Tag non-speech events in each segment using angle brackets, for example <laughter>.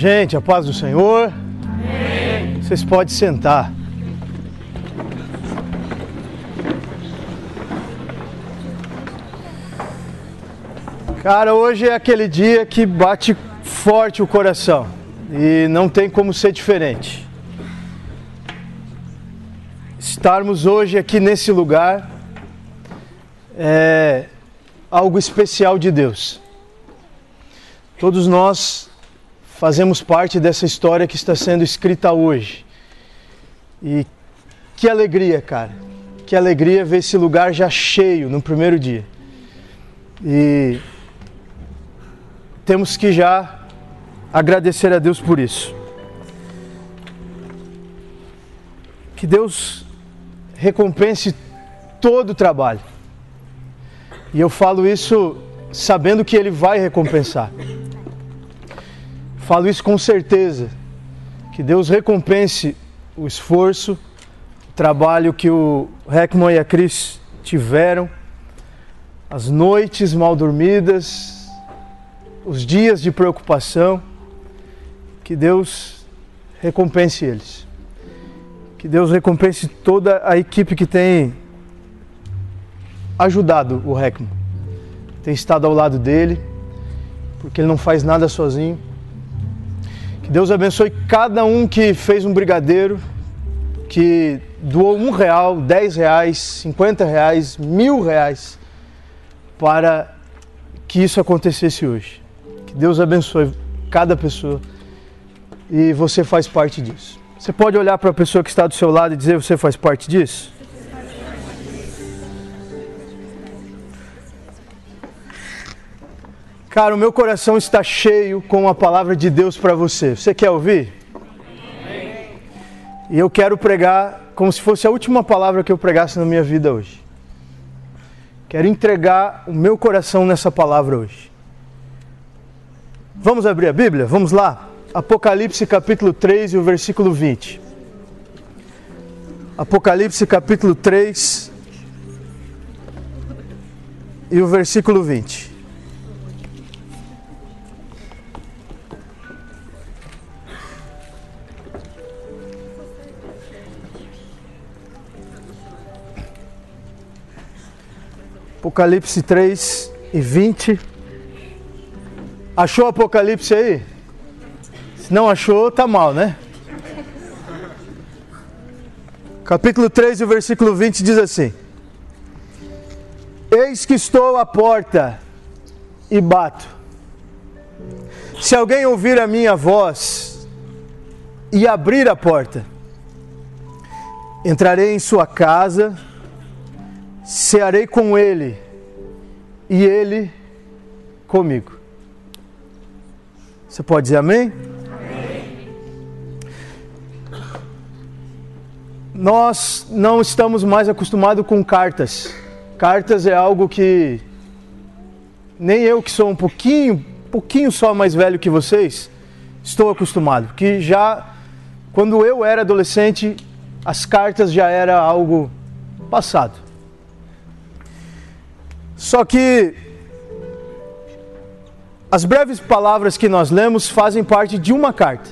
Gente, a paz do Senhor. Amém. Vocês podem sentar. Cara, hoje é aquele dia que bate forte o coração e não tem como ser diferente. Estarmos hoje aqui nesse lugar é algo especial de Deus. Todos nós fazemos parte dessa história que está sendo escrita hoje. E que alegria, cara. Que alegria ver esse lugar já cheio no primeiro dia. E temos que já agradecer a Deus por isso. Que Deus recompense todo o trabalho. E eu falo isso sabendo que Ele vai recompensar. Falo isso com certeza. Que Deus recompense o esforço, o trabalho que o Heckman e a Cris tiveram, as noites mal dormidas, os dias de preocupação. Que Deus recompense eles. Que Deus recompense toda a equipe que tem ajudado o Heckman, tem estado ao lado dele, porque ele não faz nada sozinho. Que Deus abençoe cada um que fez um brigadeiro, que doou um real, dez reais, cinquenta reais, mil reais, para que isso acontecesse hoje. Que Deus abençoe cada pessoa e você faz parte disso. Você pode olhar para a pessoa que está do seu lado e dizer: Você faz parte disso? Cara, o meu coração está cheio com a palavra de Deus para você. Você quer ouvir? E eu quero pregar como se fosse a última palavra que eu pregasse na minha vida hoje. Quero entregar o meu coração nessa palavra hoje. Vamos abrir a Bíblia? Vamos lá? Apocalipse capítulo 3 e o versículo 20. Apocalipse capítulo 3 e o versículo 20. Apocalipse 3 e 20. Achou Apocalipse aí? Se não achou, tá mal, né? Capítulo 3, o versículo 20 diz assim: Eis que estou à porta e bato. Se alguém ouvir a minha voz e abrir a porta, entrarei em sua casa cearei com ele e ele comigo. Você pode dizer amém? Nós não estamos mais acostumados com cartas. Cartas é algo que nem eu que sou um pouquinho, pouquinho só mais velho que vocês, estou acostumado. Que já quando eu era adolescente, as cartas já era algo passado. Só que as breves palavras que nós lemos fazem parte de uma carta.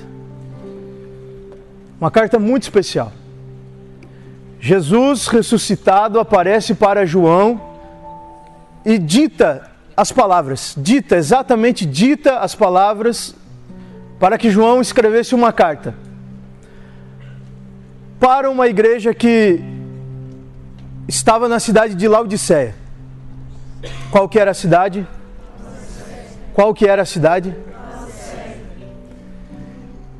Uma carta muito especial. Jesus ressuscitado aparece para João e dita as palavras, dita exatamente dita as palavras para que João escrevesse uma carta para uma igreja que estava na cidade de Laodiceia. Qual que era a cidade? Qual que era a cidade?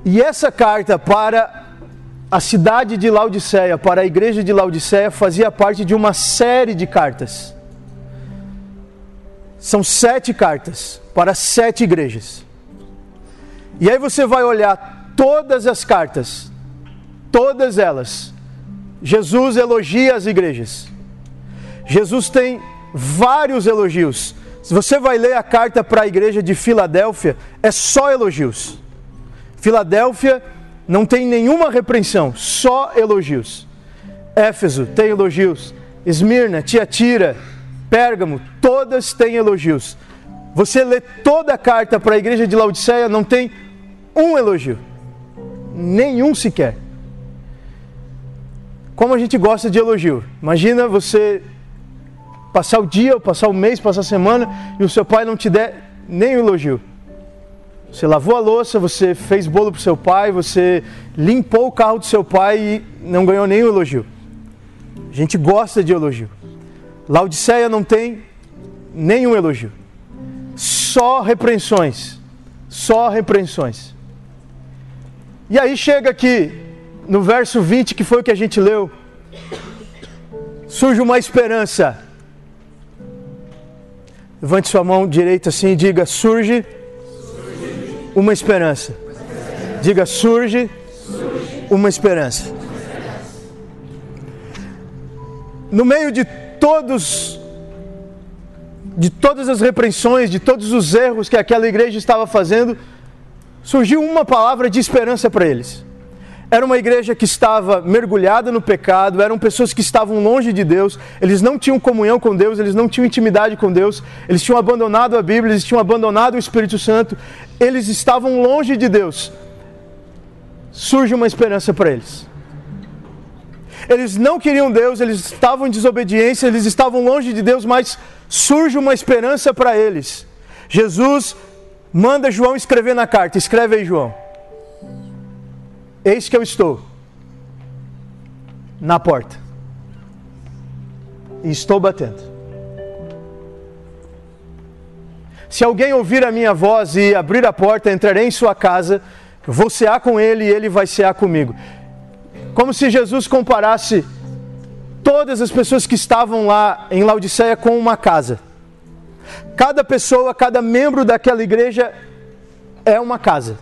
E essa carta para a cidade de Laodiceia, para a igreja de Laodiceia, fazia parte de uma série de cartas. São sete cartas para sete igrejas. E aí você vai olhar todas as cartas, todas elas. Jesus elogia as igrejas. Jesus tem vários elogios. Se você vai ler a carta para a igreja de Filadélfia, é só elogios. Filadélfia não tem nenhuma repreensão, só elogios. Éfeso tem elogios. Esmirna, Tiatira, Pérgamo, todas têm elogios. Você lê toda a carta para a igreja de Laodiceia, não tem um elogio. Nenhum sequer. Como a gente gosta de elogio. Imagina você passar o dia, passar o mês, passar a semana e o seu pai não te der nem elogio. Você lavou a louça, você fez bolo para o seu pai, você limpou o carro do seu pai e não ganhou nenhum elogio. A gente gosta de elogio. Laodiceia não tem nenhum elogio. Só repreensões. Só repreensões. E aí chega aqui no verso 20, que foi o que a gente leu, surge uma esperança. Levante sua mão direita assim e diga: surge, uma esperança. Diga: surge, uma esperança. No meio de todos de todas as repreensões, de todos os erros que aquela igreja estava fazendo, surgiu uma palavra de esperança para eles. Era uma igreja que estava mergulhada no pecado, eram pessoas que estavam longe de Deus, eles não tinham comunhão com Deus, eles não tinham intimidade com Deus, eles tinham abandonado a Bíblia, eles tinham abandonado o Espírito Santo, eles estavam longe de Deus. Surge uma esperança para eles. Eles não queriam Deus, eles estavam em desobediência, eles estavam longe de Deus, mas surge uma esperança para eles. Jesus manda João escrever na carta, escreve aí, João. Eis que eu estou na porta e estou batendo. Se alguém ouvir a minha voz e abrir a porta, entrarei em sua casa, vou cear com ele e ele vai cear comigo. Como se Jesus comparasse todas as pessoas que estavam lá em Laodiceia com uma casa. Cada pessoa, cada membro daquela igreja é uma casa.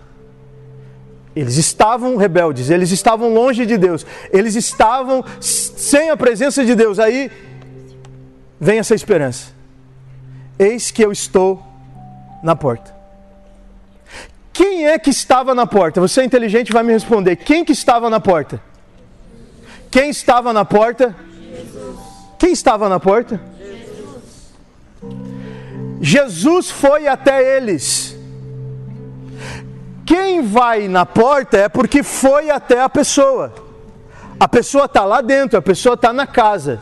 Eles estavam rebeldes, eles estavam longe de Deus, eles estavam sem a presença de Deus. Aí vem essa esperança. Eis que eu estou na porta. Quem é que estava na porta? Você é inteligente vai me responder. Quem que estava na porta? Quem estava na porta? Jesus. Quem estava na porta? Jesus. Jesus foi até eles. Quem vai na porta é porque foi até a pessoa. A pessoa está lá dentro, a pessoa está na casa.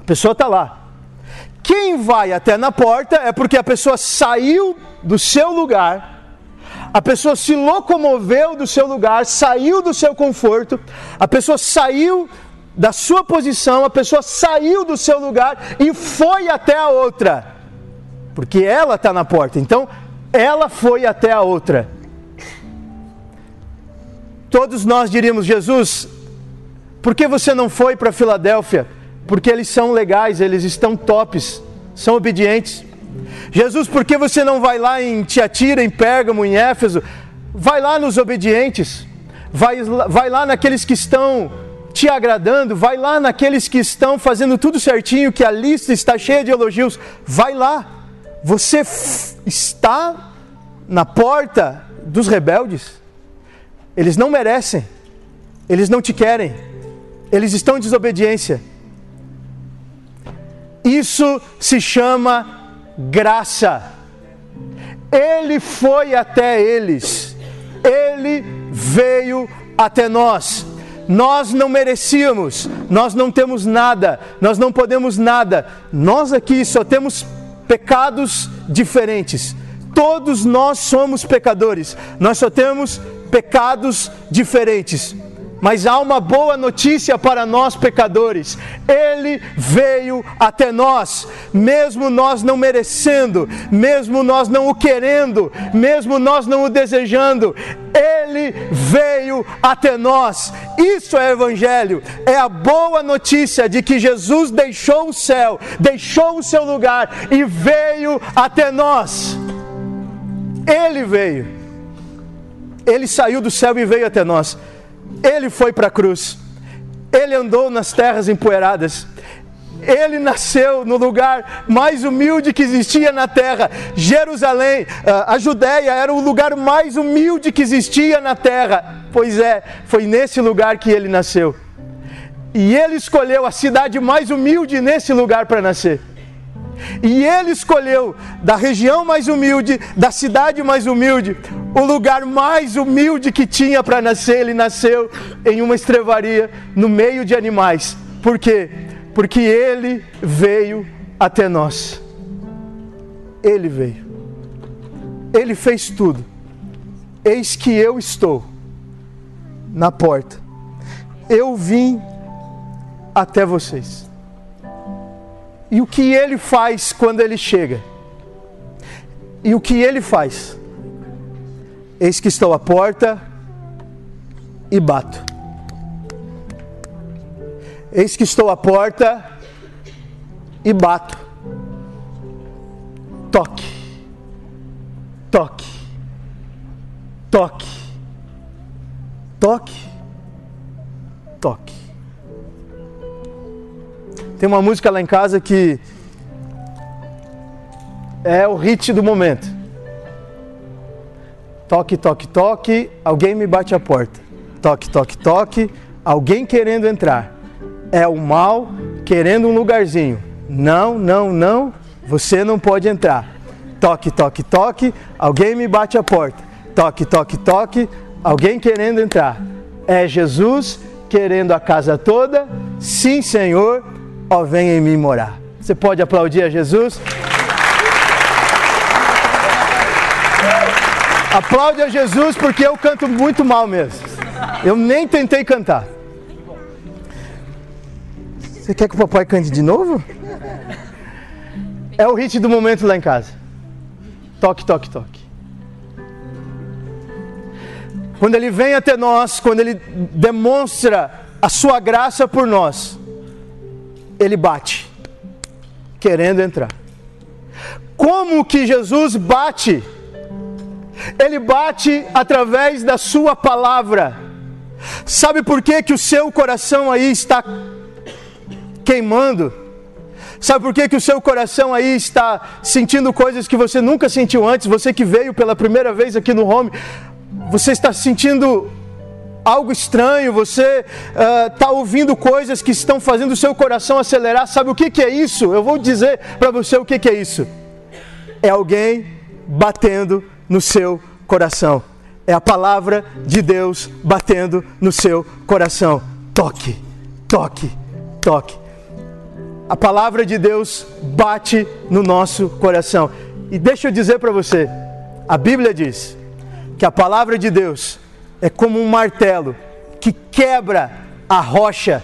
A pessoa está lá. Quem vai até na porta é porque a pessoa saiu do seu lugar, a pessoa se locomoveu do seu lugar, saiu do seu conforto, a pessoa saiu da sua posição, a pessoa saiu do seu lugar e foi até a outra, porque ela está na porta. Então, ela foi até a outra. Todos nós diríamos: Jesus, por que você não foi para Filadélfia? Porque eles são legais, eles estão tops, são obedientes. Jesus, por que você não vai lá em Tiatira, em Pérgamo, em Éfeso? Vai lá nos obedientes, vai, vai lá naqueles que estão te agradando, vai lá naqueles que estão fazendo tudo certinho, que a lista está cheia de elogios. Vai lá, você está na porta dos rebeldes. Eles não merecem, eles não te querem, eles estão em desobediência. Isso se chama graça. Ele foi até eles, ele veio até nós. Nós não merecíamos, nós não temos nada, nós não podemos nada. Nós aqui só temos pecados diferentes. Todos nós somos pecadores, nós só temos pecados diferentes. Mas há uma boa notícia para nós pecadores. Ele veio até nós, mesmo nós não merecendo, mesmo nós não o querendo, mesmo nós não o desejando. Ele veio até nós. Isso é evangelho. É a boa notícia de que Jesus deixou o céu, deixou o seu lugar e veio até nós. Ele veio. Ele saiu do céu e veio até nós. Ele foi para a cruz. Ele andou nas terras empoeiradas. Ele nasceu no lugar mais humilde que existia na terra. Jerusalém, a Judéia era o lugar mais humilde que existia na terra. Pois é, foi nesse lugar que ele nasceu. E ele escolheu a cidade mais humilde nesse lugar para nascer. E ele escolheu da região mais humilde, da cidade mais humilde, o lugar mais humilde que tinha para nascer. Ele nasceu em uma estrevaria, no meio de animais. Por quê? Porque ele veio até nós. Ele veio. Ele fez tudo. Eis que eu estou na porta. Eu vim até vocês. E o que ele faz quando ele chega? E o que ele faz? Eis que estou à porta e bato. Eis que estou à porta e bato. Toque, toque, toque, toque, toque. Tem uma música lá em casa que é o hit do momento. Toque, toque, toque, alguém me bate a porta. Toque, toque, toque, alguém querendo entrar. É o mal querendo um lugarzinho. Não, não, não, você não pode entrar. Toque, toque, toque, alguém me bate a porta. Toque, toque, toque, alguém querendo entrar. É Jesus querendo a casa toda? Sim, Senhor, ó, vem em mim morar. Você pode aplaudir a Jesus? Aplaude a Jesus porque eu canto muito mal mesmo. Eu nem tentei cantar. Você quer que o papai cante de novo? É o hit do momento lá em casa. Toque, toque, toque. Quando ele vem até nós, quando ele demonstra a sua graça por nós, ele bate, querendo entrar. Como que Jesus bate? Ele bate através da sua palavra. Sabe por que, que o seu coração aí está queimando? Sabe por que, que o seu coração aí está sentindo coisas que você nunca sentiu antes? Você que veio pela primeira vez aqui no home, você está sentindo algo estranho, você está uh, ouvindo coisas que estão fazendo o seu coração acelerar. Sabe o que, que é isso? Eu vou dizer para você o que, que é isso. É alguém batendo no seu coração. É a palavra de Deus batendo no seu coração. Toque, toque, toque. A palavra de Deus bate no nosso coração. E deixa eu dizer para você: a Bíblia diz que a palavra de Deus é como um martelo que quebra a rocha.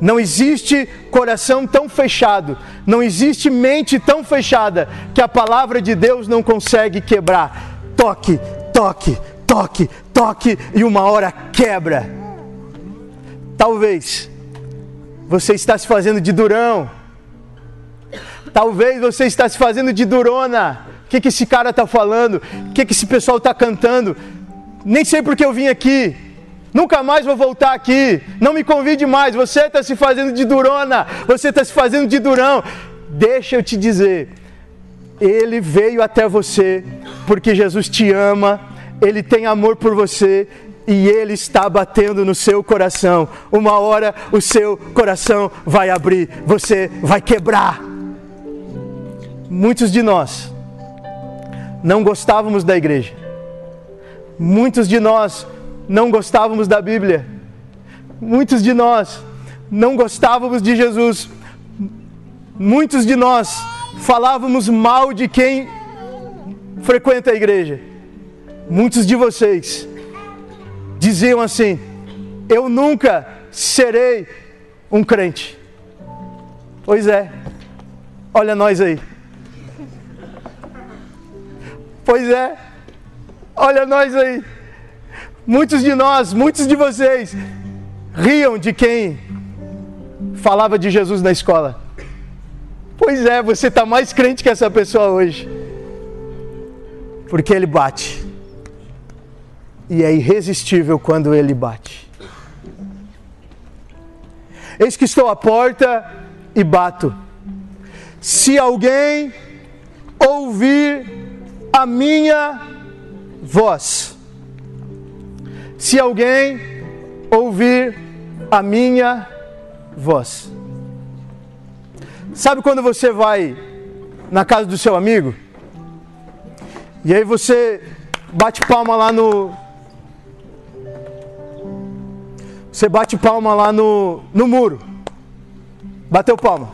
Não existe coração tão fechado, não existe mente tão fechada que a palavra de Deus não consegue quebrar. Toque, toque, toque, toque e uma hora quebra. Talvez você está se fazendo de durão. Talvez você está se fazendo de durona. O que, que esse cara está falando? O que, que esse pessoal está cantando? Nem sei porque eu vim aqui. Nunca mais vou voltar aqui. Não me convide mais. Você está se fazendo de durona. Você está se fazendo de durão. Deixa eu te dizer. Ele veio até você porque Jesus te ama. Ele tem amor por você e ele está batendo no seu coração. Uma hora o seu coração vai abrir. Você vai quebrar. Muitos de nós não gostávamos da igreja Muitos de nós não gostávamos da Bíblia. Muitos de nós não gostávamos de Jesus. Muitos de nós falávamos mal de quem frequenta a igreja. Muitos de vocês diziam assim: Eu nunca serei um crente. Pois é, olha nós aí. Pois é, Olha nós aí. Muitos de nós, muitos de vocês riam de quem falava de Jesus na escola. Pois é, você está mais crente que essa pessoa hoje. Porque ele bate. E é irresistível quando ele bate. Eis que estou à porta e bato. Se alguém ouvir a minha voz. Se alguém ouvir a minha voz. Sabe quando você vai na casa do seu amigo, e aí você bate palma lá no. Você bate palma lá no, no muro. Bateu palma.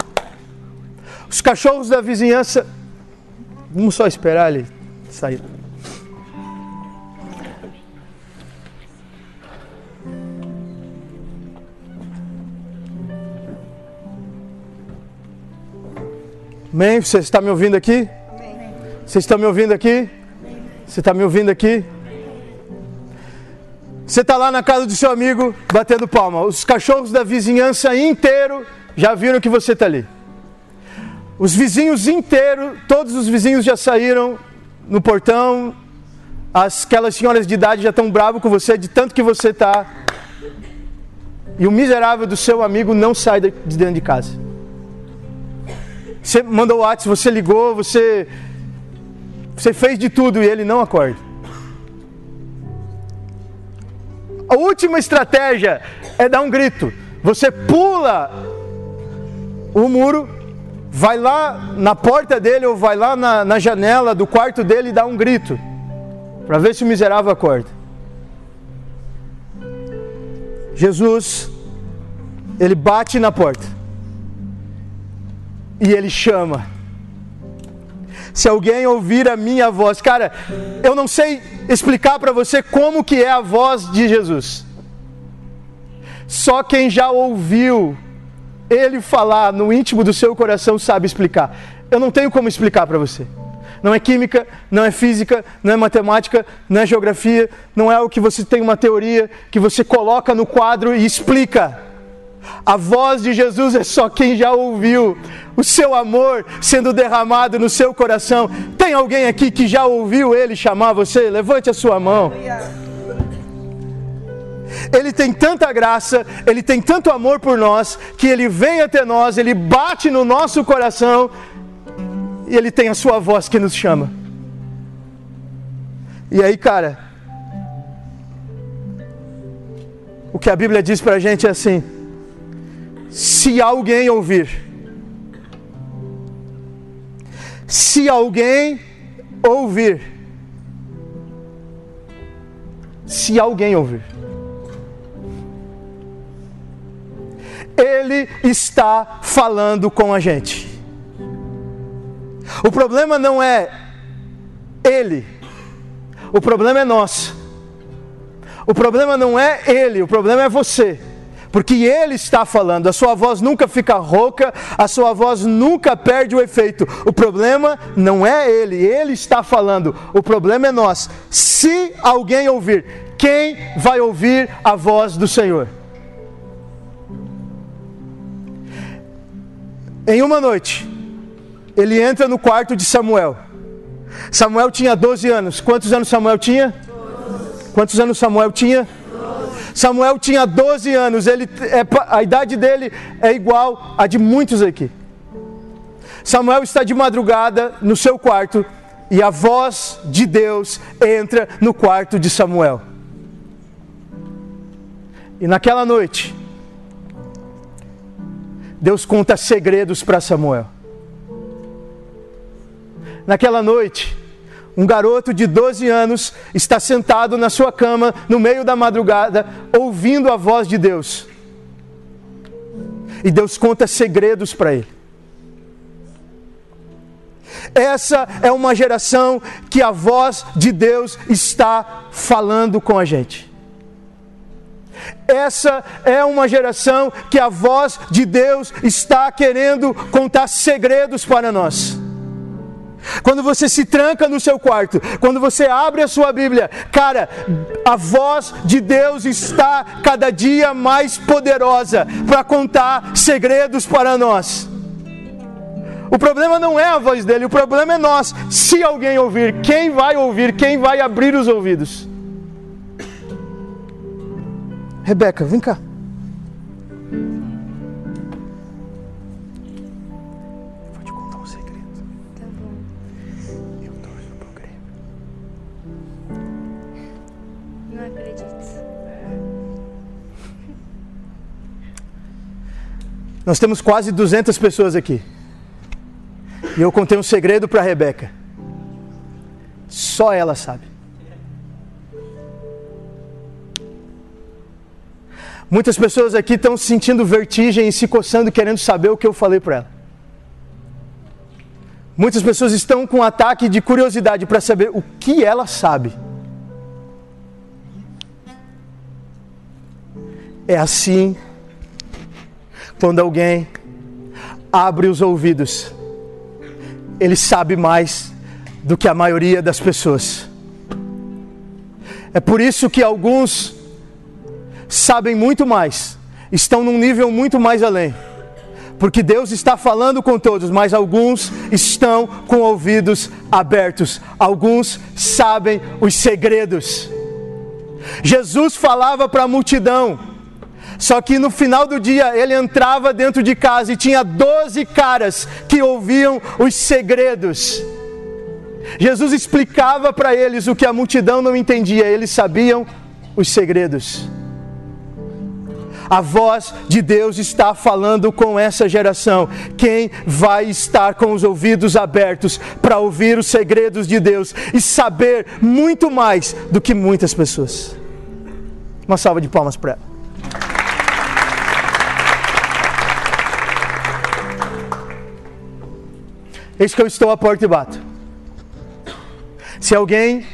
Os cachorros da vizinhança. Vamos só esperar ele sair. Amém? Você está me ouvindo aqui? Amém. Você está me ouvindo aqui? Amém. Você está me ouvindo aqui? Você está lá na casa do seu amigo batendo palma. Os cachorros da vizinhança inteiro já viram que você está ali. Os vizinhos inteiros, todos os vizinhos já saíram no portão. As, aquelas senhoras de idade já estão bravos com você de tanto que você está. E o miserável do seu amigo não sai de dentro de casa. Você mandou o WhatsApp, você ligou, você, você fez de tudo e ele não acorda. A última estratégia é dar um grito. Você pula o muro, vai lá na porta dele ou vai lá na, na janela do quarto dele e dá um grito. Para ver se o miserável acorda. Jesus, ele bate na porta e ele chama. Se alguém ouvir a minha voz, cara, eu não sei explicar para você como que é a voz de Jesus. Só quem já ouviu ele falar no íntimo do seu coração sabe explicar. Eu não tenho como explicar para você. Não é química, não é física, não é matemática, não é geografia, não é o que você tem uma teoria que você coloca no quadro e explica. A voz de Jesus é só quem já ouviu o seu amor sendo derramado no seu coração. Tem alguém aqui que já ouviu ele chamar você? Levante a sua mão. Ele tem tanta graça, ele tem tanto amor por nós, que ele vem até nós, ele bate no nosso coração e ele tem a sua voz que nos chama. E aí, cara, o que a Bíblia diz pra gente é assim: se alguém ouvir, se alguém ouvir. Se alguém ouvir. Ele está falando com a gente. O problema não é ele, o problema é nós. O problema não é ele, o problema é você porque Ele está falando, a sua voz nunca fica rouca, a sua voz nunca perde o efeito. O problema não é Ele, Ele está falando, o problema é nós. Se alguém ouvir, quem vai ouvir a voz do Senhor? Em uma noite, ele entra no quarto de Samuel. Samuel tinha 12 anos. Quantos anos Samuel tinha? Quantos anos Samuel tinha? Samuel tinha 12 anos, ele, é, a idade dele é igual a de muitos aqui. Samuel está de madrugada no seu quarto e a voz de Deus entra no quarto de Samuel. E naquela noite, Deus conta segredos para Samuel. Naquela noite, um garoto de 12 anos está sentado na sua cama no meio da madrugada, ouvindo a voz de Deus. E Deus conta segredos para ele. Essa é uma geração que a voz de Deus está falando com a gente. Essa é uma geração que a voz de Deus está querendo contar segredos para nós. Quando você se tranca no seu quarto, quando você abre a sua Bíblia, cara, a voz de Deus está cada dia mais poderosa para contar segredos para nós. O problema não é a voz dele, o problema é nós. Se alguém ouvir, quem vai ouvir, quem vai abrir os ouvidos? Rebeca, vem cá. Nós temos quase 200 pessoas aqui. E eu contei um segredo para Rebeca. Só ela sabe. Muitas pessoas aqui estão sentindo vertigem e se coçando querendo saber o que eu falei para ela. Muitas pessoas estão com um ataque de curiosidade para saber o que ela sabe. É assim quando alguém abre os ouvidos, ele sabe mais do que a maioria das pessoas. É por isso que alguns sabem muito mais, estão num nível muito mais além. Porque Deus está falando com todos, mas alguns estão com ouvidos abertos, alguns sabem os segredos. Jesus falava para a multidão, só que no final do dia ele entrava dentro de casa e tinha doze caras que ouviam os segredos. Jesus explicava para eles o que a multidão não entendia, eles sabiam os segredos. A voz de Deus está falando com essa geração. Quem vai estar com os ouvidos abertos para ouvir os segredos de Deus e saber muito mais do que muitas pessoas? Uma salva de palmas para ela. Eis que eu estou à porta e bato. Se alguém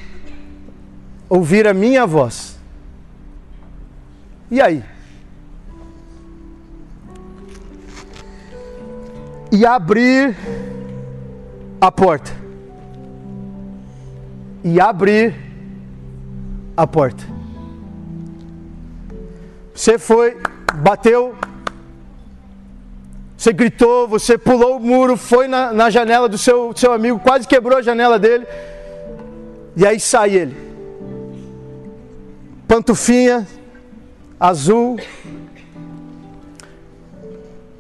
ouvir a minha voz, e aí? e abrir a porta. E abrir a porta. Você foi, bateu, você gritou, você pulou o muro, foi na, na janela do seu, seu amigo, quase quebrou a janela dele. E aí sai ele. Pantufinha, azul,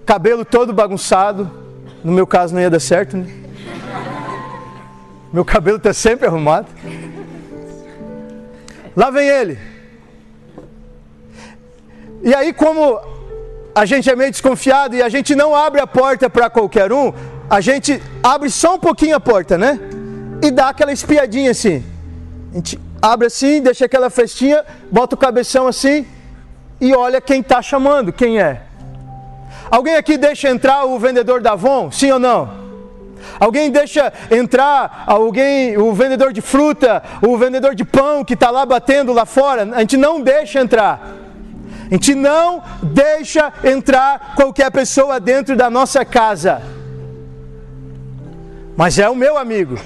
cabelo todo bagunçado no meu caso não ia dar certo, né? Meu cabelo está sempre arrumado. Lá vem ele. E aí, como a gente é meio desconfiado e a gente não abre a porta para qualquer um, a gente abre só um pouquinho a porta, né? E dá aquela espiadinha assim. A gente abre assim, deixa aquela festinha, bota o cabeção assim e olha quem está chamando, quem é. Alguém aqui deixa entrar o vendedor da Avon? Sim ou não? Alguém deixa entrar alguém, o vendedor de fruta, o vendedor de pão que está lá batendo lá fora? A gente não deixa entrar. A gente não deixa entrar qualquer pessoa dentro da nossa casa. Mas é o meu amigo.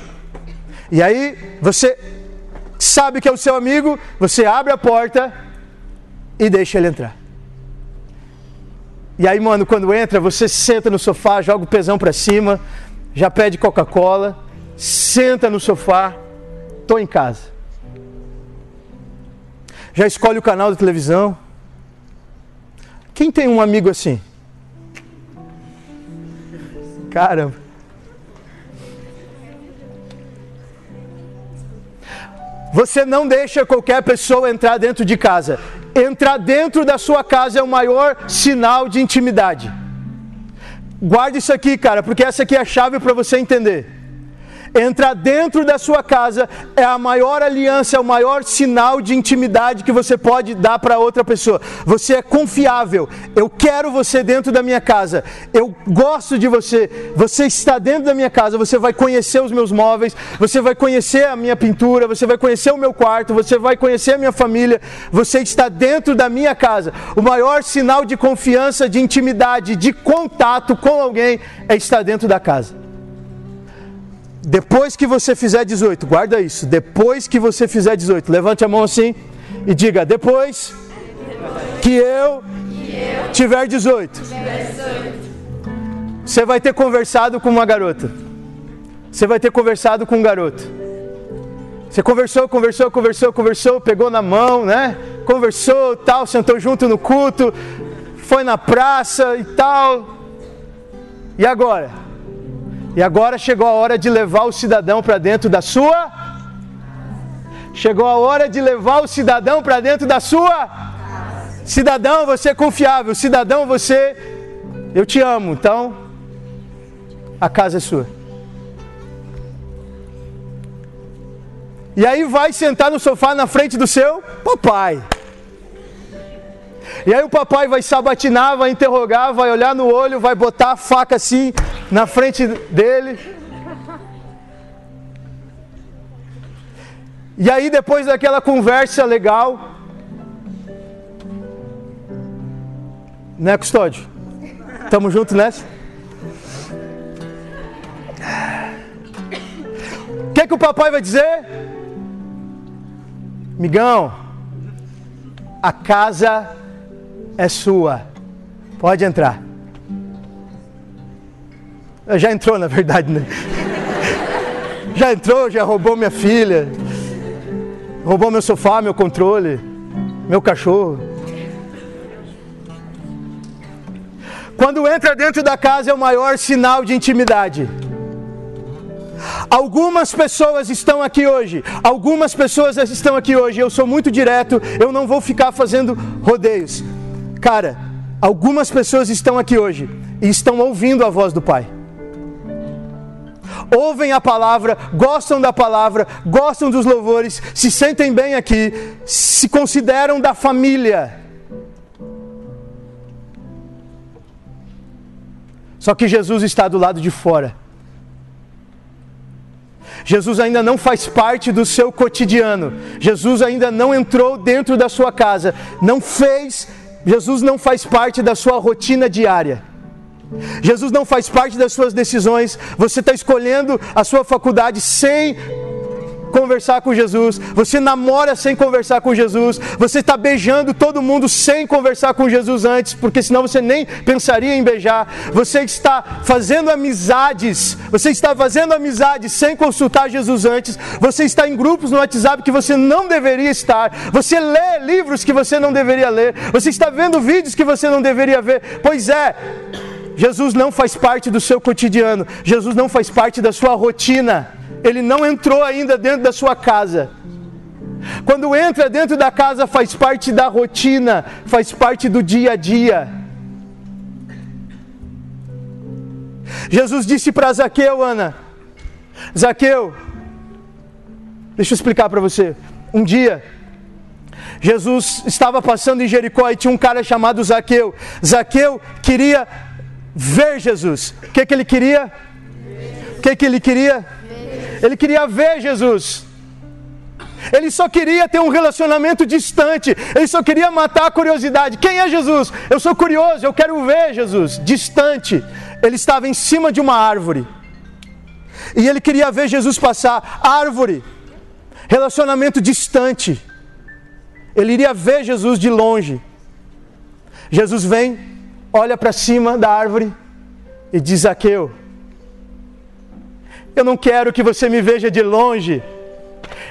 E aí você sabe que é o seu amigo, você abre a porta e deixa ele entrar. E aí, mano, quando entra, você senta no sofá, joga o pesão para cima, já pede Coca-Cola, senta no sofá, tô em casa. Já escolhe o canal da televisão. Quem tem um amigo assim? Caramba. Você não deixa qualquer pessoa entrar dentro de casa entrar dentro da sua casa é o maior sinal de intimidade. Guarde isso aqui, cara, porque essa aqui é a chave para você entender entrar dentro da sua casa é a maior aliança, é o maior sinal de intimidade que você pode dar para outra pessoa. Você é confiável. Eu quero você dentro da minha casa. Eu gosto de você. Você está dentro da minha casa. Você vai conhecer os meus móveis. Você vai conhecer a minha pintura. Você vai conhecer o meu quarto. Você vai conhecer a minha família. Você está dentro da minha casa. O maior sinal de confiança, de intimidade, de contato com alguém é estar dentro da casa. Depois que você fizer 18, guarda isso. Depois que você fizer 18, levante a mão assim e diga: Depois que eu tiver 18, você vai ter conversado com uma garota. Você vai ter conversado com um garoto. Você conversou, conversou, conversou, conversou, pegou na mão, né? Conversou, tal, sentou junto no culto, foi na praça e tal. E agora? E agora chegou a hora de levar o cidadão para dentro da sua. Chegou a hora de levar o cidadão para dentro da sua. Cidadão, você é confiável. Cidadão, você. Eu te amo. Então, a casa é sua. E aí vai sentar no sofá na frente do seu papai. E aí o papai vai sabatinar, vai interrogar, vai olhar no olho, vai botar a faca assim na frente dele. E aí depois daquela conversa legal, né, custódio? Tamo junto nessa? O que, que o papai vai dizer? Migão, a casa é sua. Pode entrar. Já entrou, na verdade, né? <laughs> Já entrou, já roubou minha filha. Roubou meu sofá, meu controle, meu cachorro. Quando entra dentro da casa é o maior sinal de intimidade. Algumas pessoas estão aqui hoje, algumas pessoas estão aqui hoje. Eu sou muito direto, eu não vou ficar fazendo rodeios. Cara, algumas pessoas estão aqui hoje e estão ouvindo a voz do Pai. Ouvem a palavra, gostam da palavra, gostam dos louvores, se sentem bem aqui, se consideram da família. Só que Jesus está do lado de fora. Jesus ainda não faz parte do seu cotidiano. Jesus ainda não entrou dentro da sua casa. Não fez Jesus não faz parte da sua rotina diária. Jesus não faz parte das suas decisões. Você está escolhendo a sua faculdade sem conversar com Jesus, você namora sem conversar com Jesus, você está beijando todo mundo sem conversar com Jesus antes, porque senão você nem pensaria em beijar. Você está fazendo amizades, você está fazendo amizades sem consultar Jesus antes, você está em grupos no WhatsApp que você não deveria estar, você lê livros que você não deveria ler, você está vendo vídeos que você não deveria ver. Pois é, Jesus não faz parte do seu cotidiano, Jesus não faz parte da sua rotina ele não entrou ainda dentro da sua casa. Quando entra dentro da casa, faz parte da rotina, faz parte do dia a dia. Jesus disse para Zaqueu, Ana: Zaqueu, deixa eu explicar para você. Um dia, Jesus estava passando em Jericó e tinha um cara chamado Zaqueu. Zaqueu queria ver Jesus. O que, que ele queria? O que, que ele queria? Ele queria ver Jesus. Ele só queria ter um relacionamento distante. Ele só queria matar a curiosidade. Quem é Jesus? Eu sou curioso, eu quero ver Jesus. Distante. Ele estava em cima de uma árvore. E ele queria ver Jesus passar. Árvore. Relacionamento distante. Ele iria ver Jesus de longe. Jesus vem, olha para cima da árvore e diz: Zaqueu eu não quero que você me veja de longe.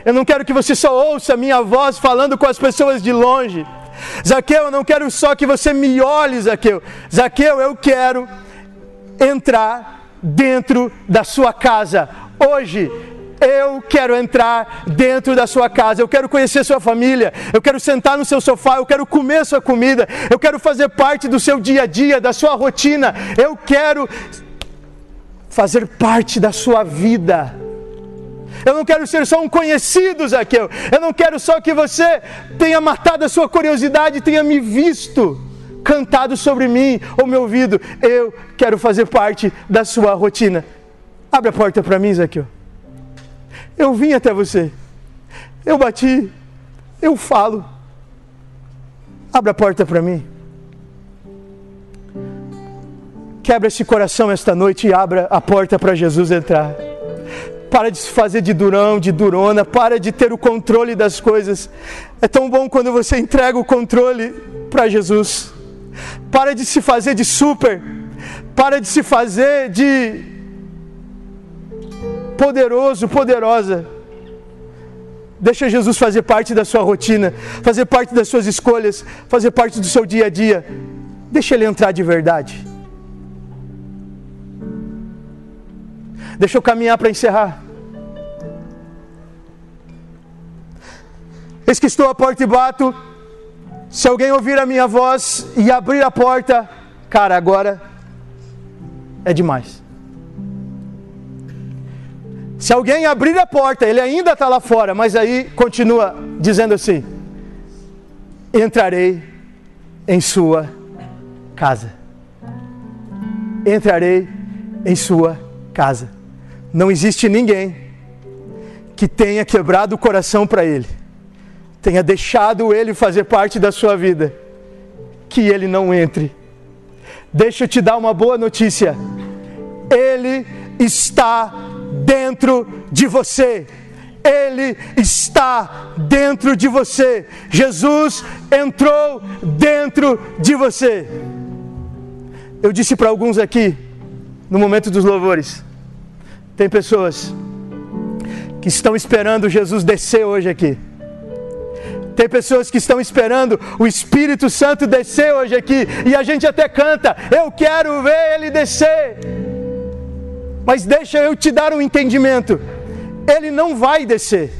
Eu não quero que você só ouça a minha voz falando com as pessoas de longe. Zaqueu, eu não quero só que você me olhe, Zaqueu. Zaqueu, eu quero entrar dentro da sua casa. Hoje, eu quero entrar dentro da sua casa, eu quero conhecer sua família, eu quero sentar no seu sofá, eu quero comer sua comida, eu quero fazer parte do seu dia a dia, da sua rotina, eu quero fazer parte da sua vida. Eu não quero ser só um conhecido, Zaqueu. Eu não quero só que você tenha matado a sua curiosidade, tenha me visto, cantado sobre mim ou me ouvido. Eu quero fazer parte da sua rotina. Abre a porta para mim, Zaqueu. Eu vim até você. Eu bati. Eu falo. Abre a porta para mim. Quebra esse coração esta noite e abra a porta para Jesus entrar. Para de se fazer de durão, de durona, para de ter o controle das coisas. É tão bom quando você entrega o controle para Jesus. Para de se fazer de super. Para de se fazer de poderoso, poderosa. Deixa Jesus fazer parte da sua rotina, fazer parte das suas escolhas, fazer parte do seu dia a dia. Deixa ele entrar de verdade. Deixa eu caminhar para encerrar. Eis que estou à porta e bato. Se alguém ouvir a minha voz e abrir a porta, cara, agora é demais. Se alguém abrir a porta, ele ainda está lá fora, mas aí continua dizendo assim: entrarei em sua casa. Entrarei em sua casa. Não existe ninguém que tenha quebrado o coração para ele, tenha deixado ele fazer parte da sua vida, que ele não entre. Deixa eu te dar uma boa notícia. Ele está dentro de você. Ele está dentro de você. Jesus entrou dentro de você. Eu disse para alguns aqui, no momento dos louvores, tem pessoas que estão esperando Jesus descer hoje aqui. Tem pessoas que estão esperando o Espírito Santo descer hoje aqui. E a gente até canta: Eu quero ver ele descer. Mas deixa eu te dar um entendimento: Ele não vai descer.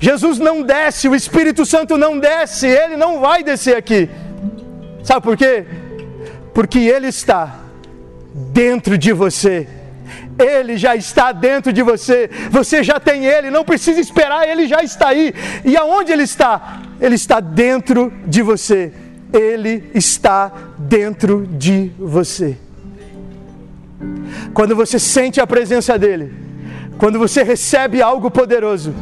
Jesus não desce, o Espírito Santo não desce, ele não vai descer aqui. Sabe por quê? Porque ele está dentro de você. Ele já está dentro de você. Você já tem ele, não precisa esperar, ele já está aí. E aonde ele está? Ele está dentro de você. Ele está dentro de você. Quando você sente a presença dele, quando você recebe algo poderoso,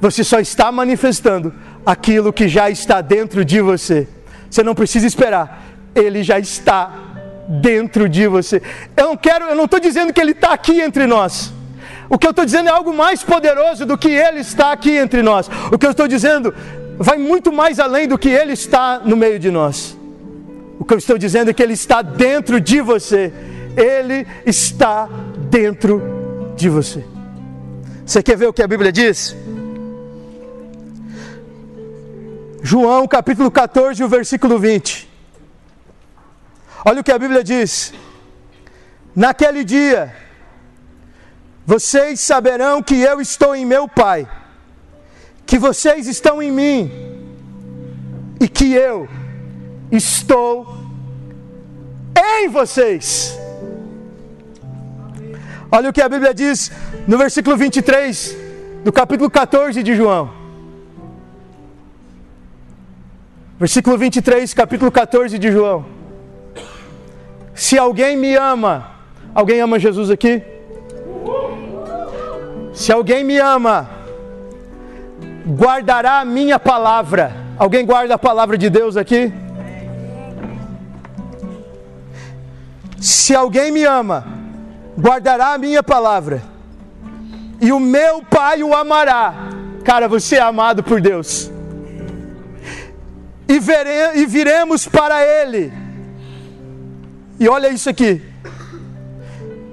você só está manifestando aquilo que já está dentro de você. Você não precisa esperar, ele já está dentro de você. Eu não quero, eu não estou dizendo que ele está aqui entre nós. O que eu estou dizendo é algo mais poderoso do que ele está aqui entre nós. O que eu estou dizendo vai muito mais além do que ele está no meio de nós. O que eu estou dizendo é que ele está dentro de você. Ele está dentro de você. Você quer ver o que a Bíblia diz? João capítulo 14, o versículo 20. Olha o que a Bíblia diz. Naquele dia, vocês saberão que eu estou em meu Pai, que vocês estão em mim e que eu estou em vocês. Olha o que a Bíblia diz no versículo 23 do capítulo 14 de João. Versículo 23, capítulo 14 de João. Se alguém me ama, alguém ama Jesus aqui? Se alguém me ama, guardará a minha palavra. Alguém guarda a palavra de Deus aqui? Se alguém me ama, guardará a minha palavra, e o meu Pai o amará. Cara, você é amado por Deus. E, vere, e viremos para Ele. E olha isso aqui.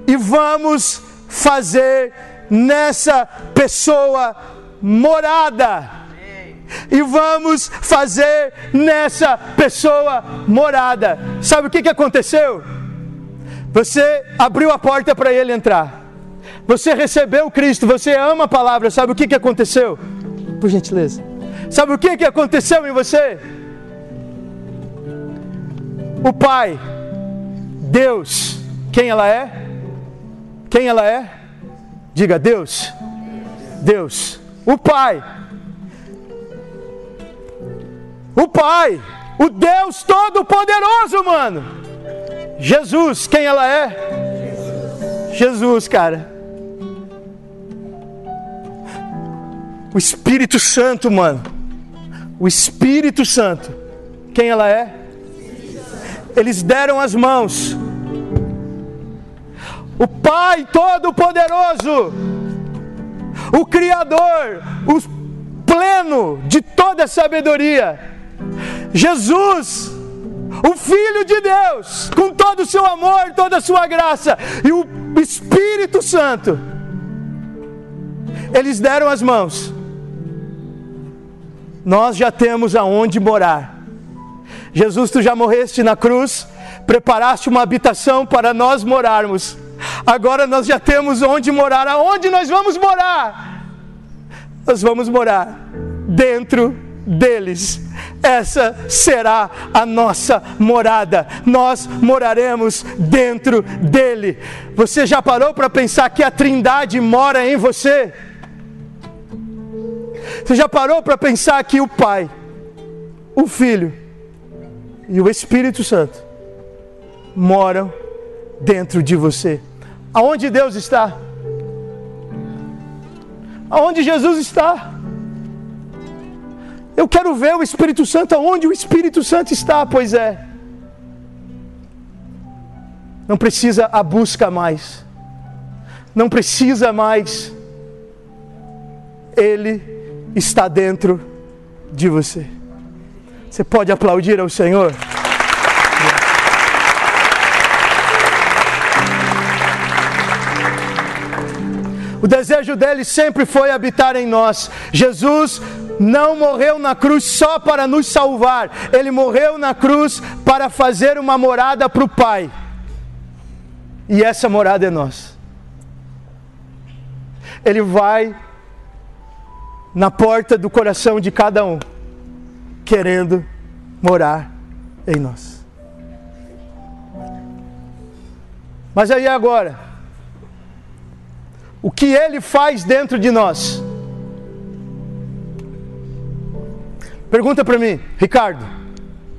E vamos fazer nessa pessoa morada. E vamos fazer nessa pessoa morada. Sabe o que, que aconteceu? Você abriu a porta para ele entrar. Você recebeu Cristo, você ama a palavra. Sabe o que, que aconteceu? Por gentileza. Sabe o que, que aconteceu em você? O Pai, Deus, quem ela é? Quem ela é? Diga Deus. Deus. O Pai. O Pai. O Deus Todo-Poderoso, mano Jesus, quem ela é? Jesus, cara. O Espírito Santo, mano. O Espírito Santo. Quem ela é? Eles deram as mãos. O Pai Todo-Poderoso, o Criador, o pleno de toda sabedoria, Jesus, o Filho de Deus, com todo o seu amor, toda a sua graça, e o Espírito Santo, eles deram as mãos. Nós já temos aonde morar. Jesus, tu já morreste na cruz, preparaste uma habitação para nós morarmos. Agora nós já temos onde morar. Aonde nós vamos morar? Nós vamos morar dentro deles, essa será a nossa morada. Nós moraremos dentro dele. Você já parou para pensar que a Trindade mora em você? Você já parou para pensar que o Pai, o Filho e o Espírito Santo moram dentro de você? Aonde Deus está? Aonde Jesus está? Eu quero ver o Espírito Santo aonde o Espírito Santo está, pois é. Não precisa a busca mais. Não precisa mais. Ele está dentro de você. Você pode aplaudir ao Senhor? O desejo dele sempre foi habitar em nós. Jesus não morreu na cruz só para nos salvar, ele morreu na cruz para fazer uma morada para o Pai. E essa morada é nós. Ele vai na porta do coração de cada um, querendo morar em nós. Mas aí agora, o que ele faz dentro de nós? Pergunta para mim, Ricardo.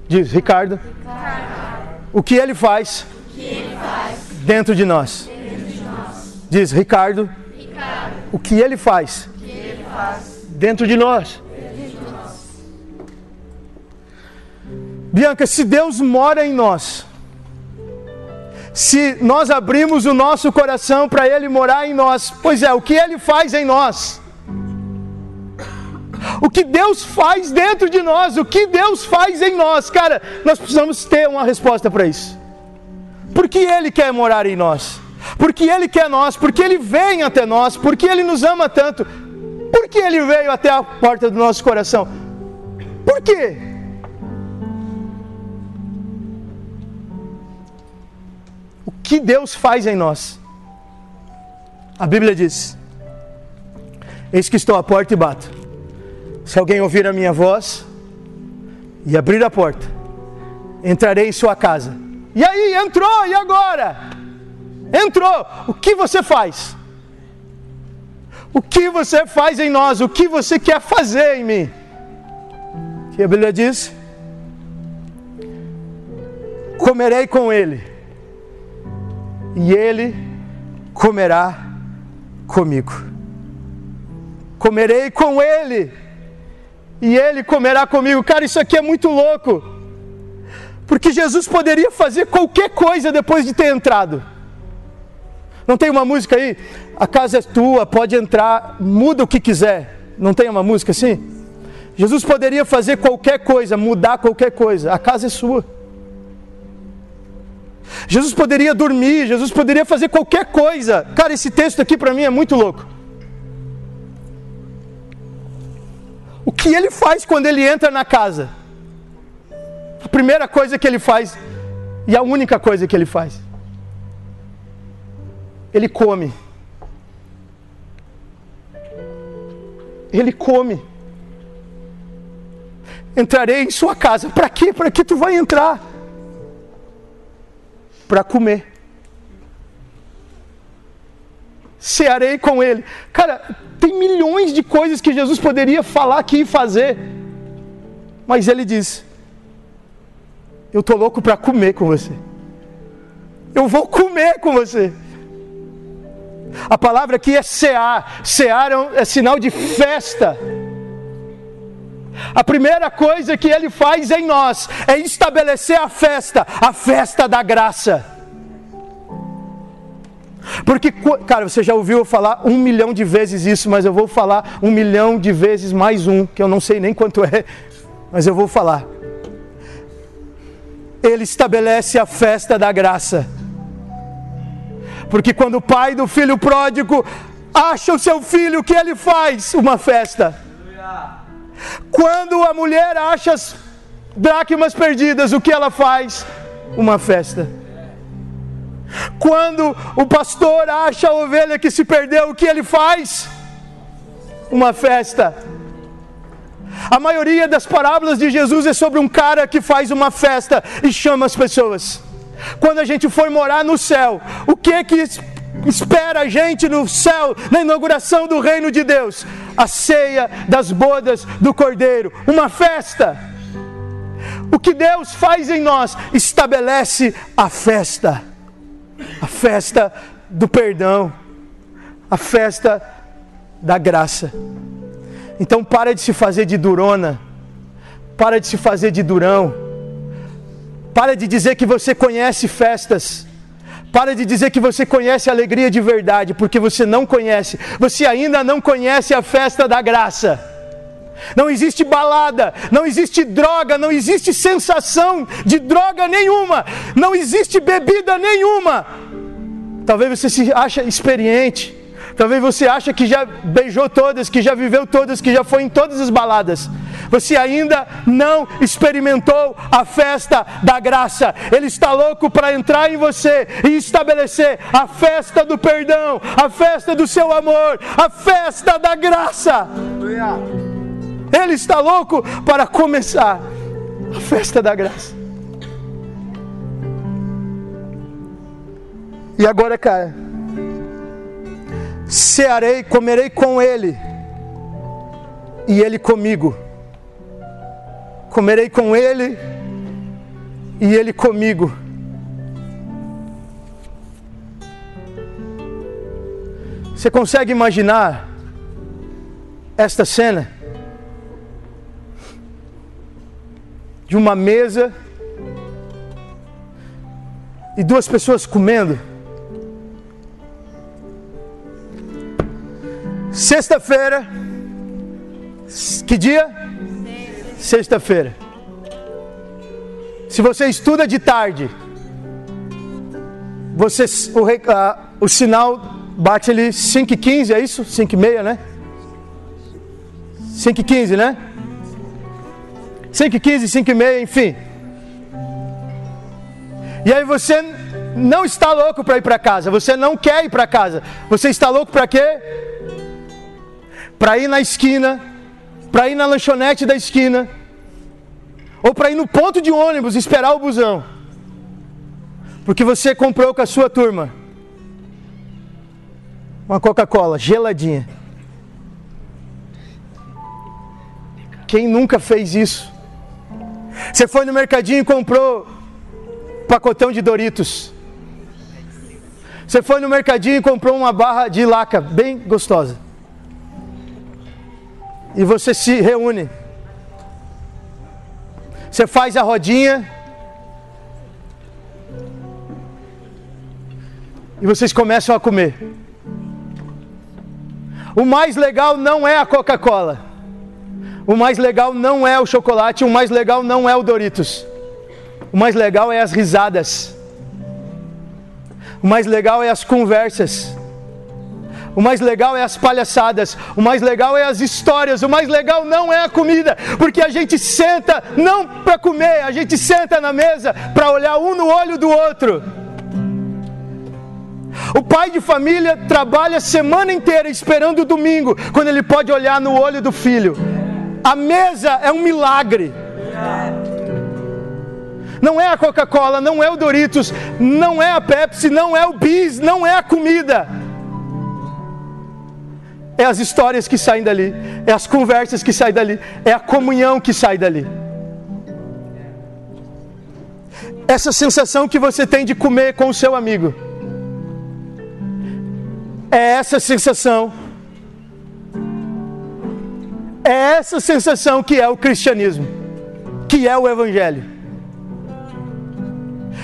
Diz, Ricardo. Ricardo. O que ele faz, que ele faz dentro, de nós? dentro de nós? Diz, Ricardo. Ricardo. O que ele faz, que ele faz dentro, de nós? dentro de nós? Bianca, se Deus mora em nós, se nós abrimos o nosso coração para Ele morar em nós, pois é, o que Ele faz em nós? o que Deus faz dentro de nós, o que Deus faz em nós. Cara, nós precisamos ter uma resposta para isso. Porque Ele quer morar em nós, porque Ele quer nós, porque Ele vem até nós, porque Ele nos ama tanto, porque Ele veio até a porta do nosso coração. Por quê? Que Deus faz em nós? A Bíblia diz: Eis que estou à porta e bato. Se alguém ouvir a minha voz e abrir a porta, entrarei em sua casa. E aí, entrou, e agora? Entrou, o que você faz? O que você faz em nós? O que você quer fazer em mim? Que a Bíblia diz: Comerei com ele, e ele comerá comigo. Comerei com ele e ele comerá comigo. Cara, isso aqui é muito louco. Porque Jesus poderia fazer qualquer coisa depois de ter entrado. Não tem uma música aí? A casa é tua, pode entrar, muda o que quiser. Não tem uma música assim? Jesus poderia fazer qualquer coisa, mudar qualquer coisa. A casa é sua. Jesus poderia dormir, Jesus poderia fazer qualquer coisa. Cara, esse texto aqui para mim é muito louco. O que ele faz quando ele entra na casa? A primeira coisa que ele faz, e a única coisa que ele faz, ele come. Ele come. Entrarei em sua casa. Para quê? Para que tu vai entrar? Para comer. Cearei com ele. Cara, tem milhões de coisas que Jesus poderia falar aqui e fazer. Mas ele diz: Eu estou louco para comer com você. Eu vou comer com você. A palavra aqui é cear. Cear é, é sinal de festa. A primeira coisa que ele faz em nós é estabelecer a festa, a festa da graça. Porque, cara, você já ouviu eu falar um milhão de vezes isso, mas eu vou falar um milhão de vezes mais um, que eu não sei nem quanto é, mas eu vou falar. Ele estabelece a festa da graça. Porque quando o pai do filho pródigo acha o seu filho, o que ele faz? Uma festa. Quando a mulher acha as dracmas perdidas, o que ela faz? Uma festa. Quando o pastor acha a ovelha que se perdeu, o que ele faz? Uma festa. A maioria das parábolas de Jesus é sobre um cara que faz uma festa e chama as pessoas. Quando a gente for morar no céu, o que que espera a gente no céu, na inauguração do reino de Deus? A ceia das bodas do Cordeiro, uma festa. O que Deus faz em nós estabelece a festa, a festa do perdão, a festa da graça. Então para de se fazer de durona, para de se fazer de durão, para de dizer que você conhece festas. Para de dizer que você conhece a alegria de verdade, porque você não conhece. Você ainda não conhece a festa da graça. Não existe balada, não existe droga, não existe sensação de droga nenhuma, não existe bebida nenhuma. Talvez você se ache experiente, Talvez você ache que já beijou todas, que já viveu todas, que já foi em todas as baladas. Você ainda não experimentou a festa da graça. Ele está louco para entrar em você e estabelecer a festa do perdão, a festa do seu amor, a festa da graça. Ele está louco para começar a festa da graça. E agora, cara cearei, comerei com ele, e ele comigo. Comerei com ele, e ele comigo. Você consegue imaginar esta cena? De uma mesa e duas pessoas comendo. Sexta-feira. Que dia? Sexta-feira. Se você estuda de tarde, você, o, uh, o sinal bate ali 5 e 15, é isso? 5 e meia, né? 5 e 15, né? 5 e 15, 5 e meia, enfim. E aí você não está louco para ir para casa, você não quer ir para casa. Você está louco para quê? Para ir na esquina, para ir na lanchonete da esquina, ou para ir no ponto de ônibus esperar o busão, porque você comprou com a sua turma uma Coca-Cola geladinha. Quem nunca fez isso? Você foi no mercadinho e comprou pacotão de Doritos. Você foi no mercadinho e comprou uma barra de laca bem gostosa e você se reúne. Você faz a rodinha e vocês começam a comer. O mais legal não é a Coca-Cola. O mais legal não é o chocolate, o mais legal não é o Doritos. O mais legal é as risadas. O mais legal é as conversas. O mais legal é as palhaçadas, o mais legal é as histórias, o mais legal não é a comida, porque a gente senta não para comer, a gente senta na mesa para olhar um no olho do outro. O pai de família trabalha a semana inteira esperando o domingo, quando ele pode olhar no olho do filho. A mesa é um milagre. Não é a Coca-Cola, não é o Doritos, não é a Pepsi, não é o Bis, não é a comida é as histórias que saem dali, é as conversas que saem dali, é a comunhão que sai dali. Essa sensação que você tem de comer com o seu amigo, é essa sensação, é essa sensação que é o cristianismo, que é o Evangelho.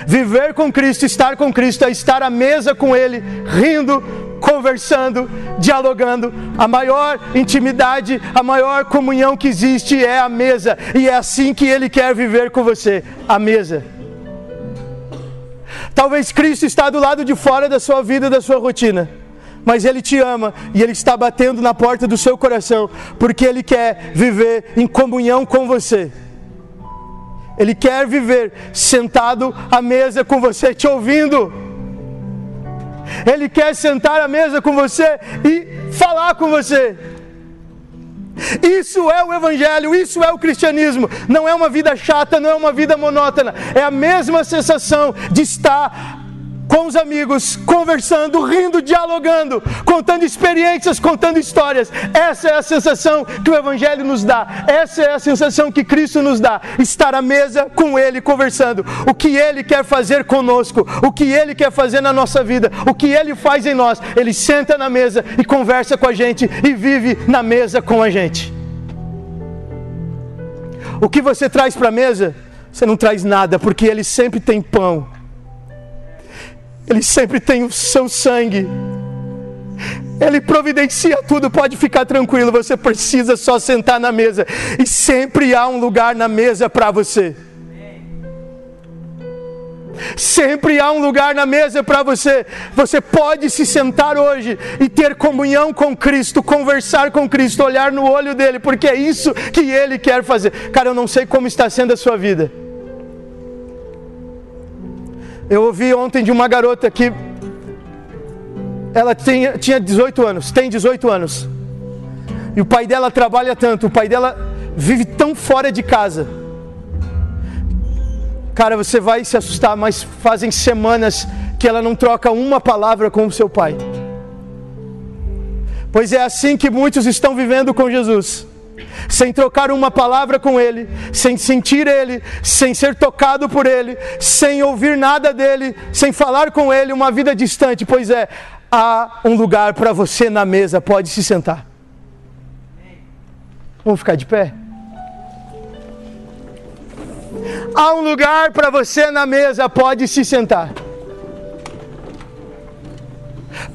Viver com Cristo, estar com Cristo, é estar à mesa com Ele, rindo, conversando, dialogando. A maior intimidade, a maior comunhão que existe é a mesa, e é assim que Ele quer viver com você a mesa. Talvez Cristo está do lado de fora da sua vida, da sua rotina, mas Ele te ama e Ele está batendo na porta do seu coração, porque Ele quer viver em comunhão com você. Ele quer viver sentado à mesa com você, te ouvindo. Ele quer sentar à mesa com você e falar com você. Isso é o Evangelho, isso é o cristianismo. Não é uma vida chata, não é uma vida monótona. É a mesma sensação de estar com os amigos, conversando, rindo, dialogando, contando experiências, contando histórias. Essa é a sensação que o Evangelho nos dá, essa é a sensação que Cristo nos dá. Estar à mesa com Ele, conversando. O que Ele quer fazer conosco, o que Ele quer fazer na nossa vida, o que Ele faz em nós. Ele senta na mesa e conversa com a gente e vive na mesa com a gente. O que você traz para a mesa? Você não traz nada, porque Ele sempre tem pão ele sempre tem o seu sangue. Ele providencia tudo, pode ficar tranquilo, você precisa só sentar na mesa. E sempre há um lugar na mesa para você. Sempre há um lugar na mesa para você. Você pode se sentar hoje e ter comunhão com Cristo, conversar com Cristo, olhar no olho dele, porque é isso que ele quer fazer. Cara, eu não sei como está sendo a sua vida. Eu ouvi ontem de uma garota que ela tinha, tinha 18 anos, tem 18 anos. E o pai dela trabalha tanto, o pai dela vive tão fora de casa. Cara, você vai se assustar, mas fazem semanas que ela não troca uma palavra com o seu pai. Pois é assim que muitos estão vivendo com Jesus sem trocar uma palavra com Ele, sem sentir Ele, sem ser tocado por Ele, sem ouvir nada dele, sem falar com Ele, uma vida distante. Pois é, há um lugar para você na mesa, pode se sentar. Vamos ficar de pé? Há um lugar para você na mesa, pode se sentar.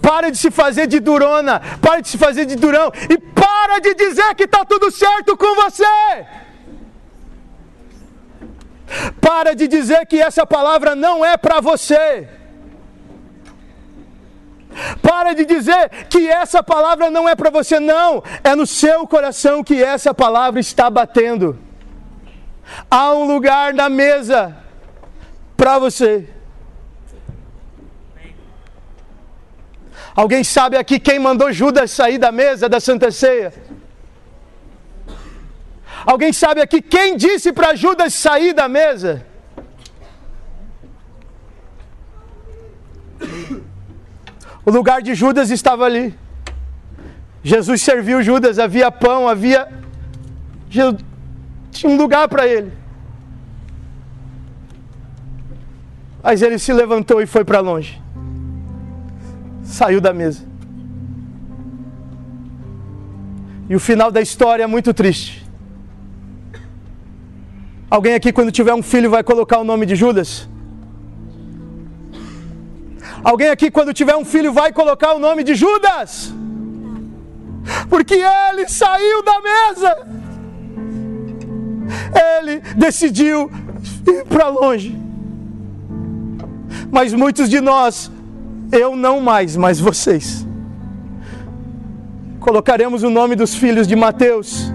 Para de se fazer de durona, para de se fazer de durão e para de dizer que está tudo certo com você. Para de dizer que essa palavra não é para você. Para de dizer que essa palavra não é para você, não. É no seu coração que essa palavra está batendo. Há um lugar na mesa para você. Alguém sabe aqui quem mandou Judas sair da mesa da Santa Ceia? Alguém sabe aqui quem disse para Judas sair da mesa? O lugar de Judas estava ali. Jesus serviu Judas, havia pão, havia. Tinha um lugar para ele. Mas ele se levantou e foi para longe saiu da mesa. E o final da história é muito triste. Alguém aqui, quando tiver um filho, vai colocar o nome de Judas? Alguém aqui, quando tiver um filho, vai colocar o nome de Judas? Porque ele saiu da mesa. Ele decidiu ir para longe. Mas muitos de nós eu não mais, mas vocês. Colocaremos o nome dos filhos de Mateus.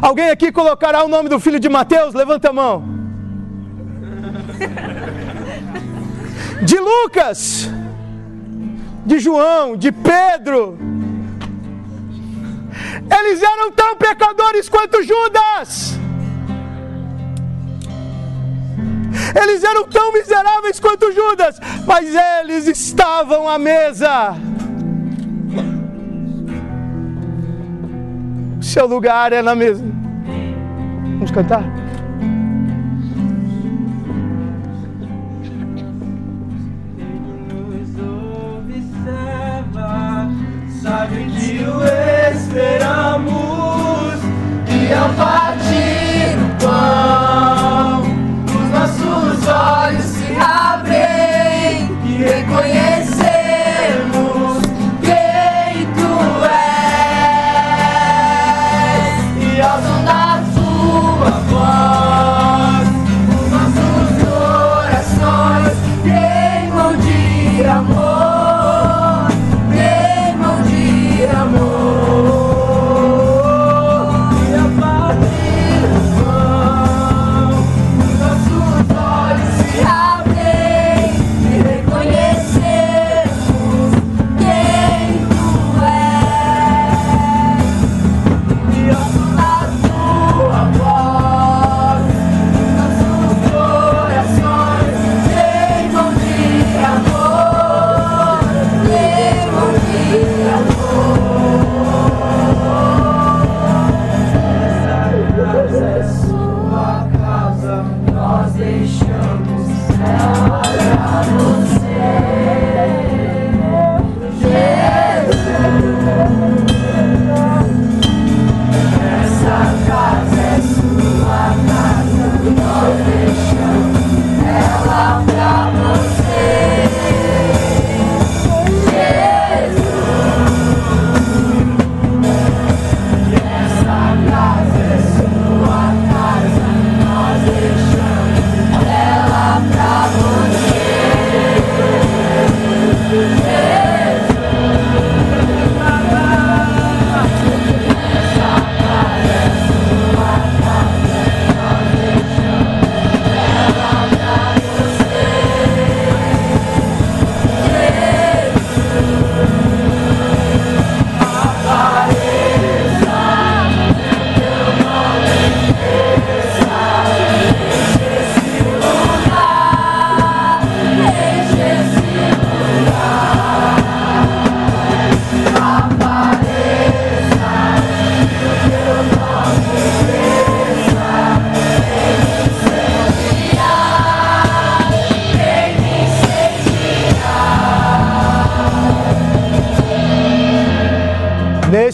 Alguém aqui colocará o nome do filho de Mateus? Levanta a mão. De Lucas, de João, de Pedro. Eles eram tão pecadores quanto Judas. Eles eram tão miseráveis quanto Judas, mas eles estavam à mesa. O seu lugar é na mesa. Vamos cantar? sabe que o esperamos e ao partir o pão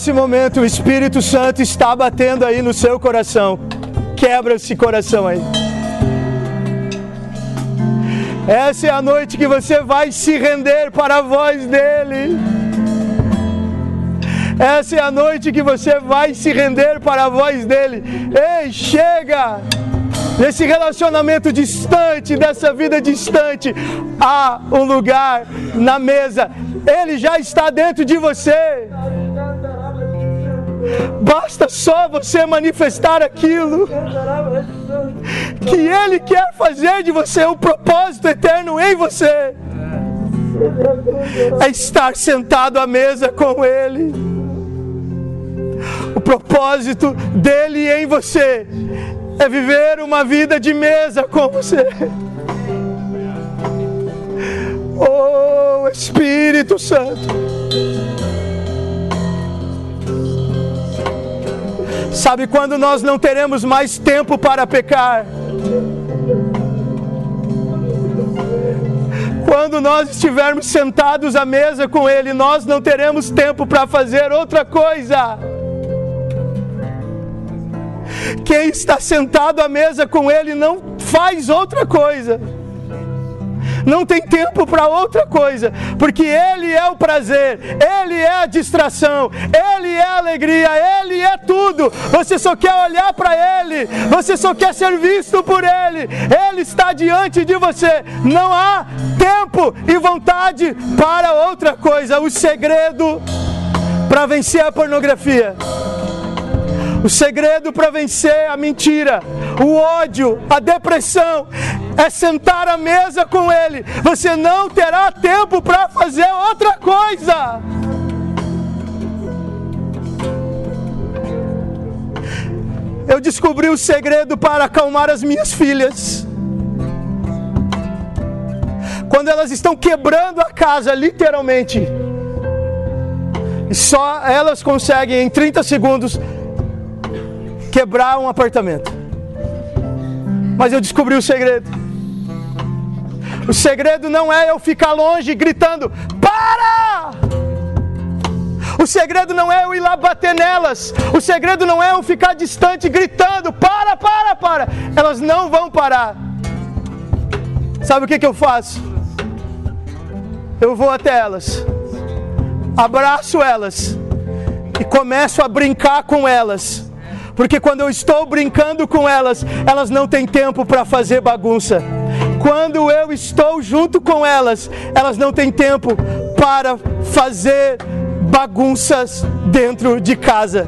Nesse momento, o Espírito Santo está batendo aí no seu coração. Quebra esse coração aí. Essa é a noite que você vai se render para a voz dele. Essa é a noite que você vai se render para a voz dele. Ei, chega! Nesse relacionamento distante, dessa vida distante, há um lugar na mesa. Ele já está dentro de você. Basta só você manifestar aquilo que Ele quer fazer de você, o propósito eterno em você. É estar sentado à mesa com Ele. O propósito dele em você é viver uma vida de mesa com você. Oh Espírito Santo. Sabe quando nós não teremos mais tempo para pecar? Quando nós estivermos sentados à mesa com Ele, nós não teremos tempo para fazer outra coisa. Quem está sentado à mesa com Ele não faz outra coisa não tem tempo para outra coisa, porque Ele é o prazer, Ele é a distração, Ele é a alegria, Ele é tudo. Você só quer olhar para Ele, você só quer ser visto por Ele, Ele está diante de você. Não há tempo e vontade para outra coisa. O segredo para vencer a pornografia. O segredo para vencer a mentira, o ódio, a depressão é sentar à mesa com Ele. Você não terá tempo para fazer outra coisa. Eu descobri o segredo para acalmar as minhas filhas. Quando elas estão quebrando a casa, literalmente, e só elas conseguem em 30 segundos quebrar um apartamento. Mas eu descobri o segredo. O segredo não é eu ficar longe gritando: para! O segredo não é eu ir lá bater nelas. O segredo não é eu ficar distante gritando: para, para, para. Elas não vão parar. Sabe o que, que eu faço? Eu vou até elas, abraço elas e começo a brincar com elas. Porque quando eu estou brincando com elas, elas não têm tempo para fazer bagunça quando eu estou junto com elas, elas não têm tempo para fazer bagunças dentro de casa.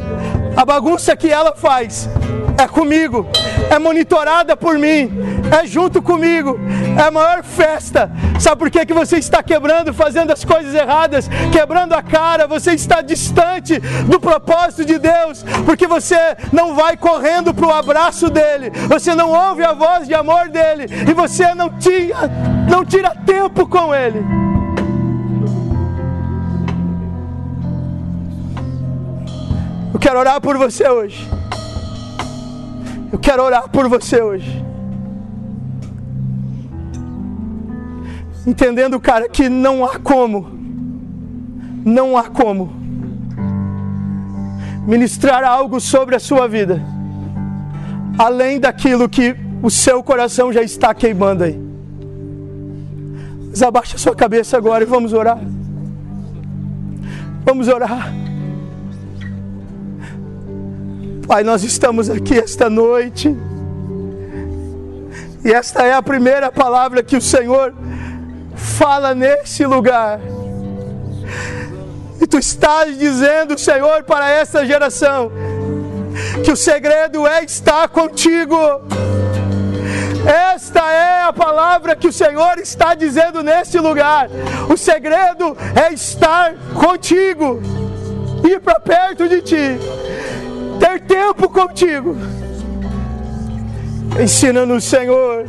A bagunça que ela faz é comigo, é monitorada por mim, é junto comigo, é a maior festa. Sabe por que, que você está quebrando, fazendo as coisas erradas, quebrando a cara, você está distante do propósito de Deus, porque você não vai correndo para o abraço dele, você não ouve a voz de amor dele e você não tira, não tira tempo com ele. Eu quero orar por você hoje. Eu quero orar por você hoje. Entendendo, cara, que não há como, não há como ministrar algo sobre a sua vida, além daquilo que o seu coração já está queimando aí. Mas abaixa sua cabeça agora e vamos orar. Vamos orar. Pai, nós estamos aqui esta noite. E esta é a primeira palavra que o Senhor fala nesse lugar. E tu estás dizendo, Senhor, para essa geração, que o segredo é estar contigo. Esta é a palavra que o Senhor está dizendo neste lugar. O segredo é estar contigo, ir para perto de ti ter tempo contigo. Ensina-nos, Senhor,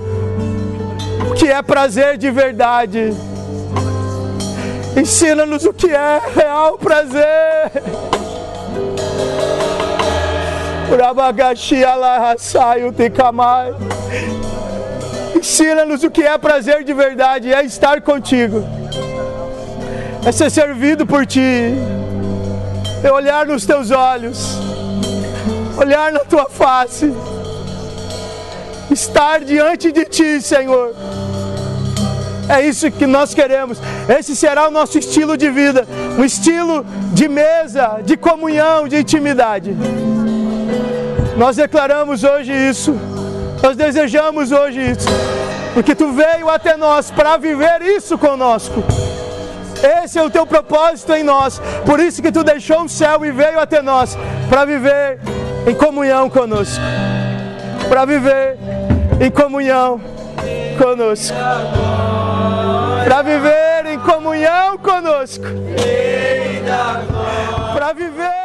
que é prazer de verdade. Ensina-nos o que é real prazer. Ensina-nos o que é prazer de verdade, é estar contigo, é ser servido por ti é olhar nos teus olhos, olhar na tua face, estar diante de ti, Senhor. É isso que nós queremos. Esse será o nosso estilo de vida, um estilo de mesa, de comunhão, de intimidade. Nós declaramos hoje isso. Nós desejamos hoje isso. Porque tu veio até nós para viver isso conosco. Esse é o teu propósito em nós. Por isso que tu deixou o céu e veio até nós para viver em comunhão conosco. Para viver em comunhão conosco para viver em comunhão conosco, para viver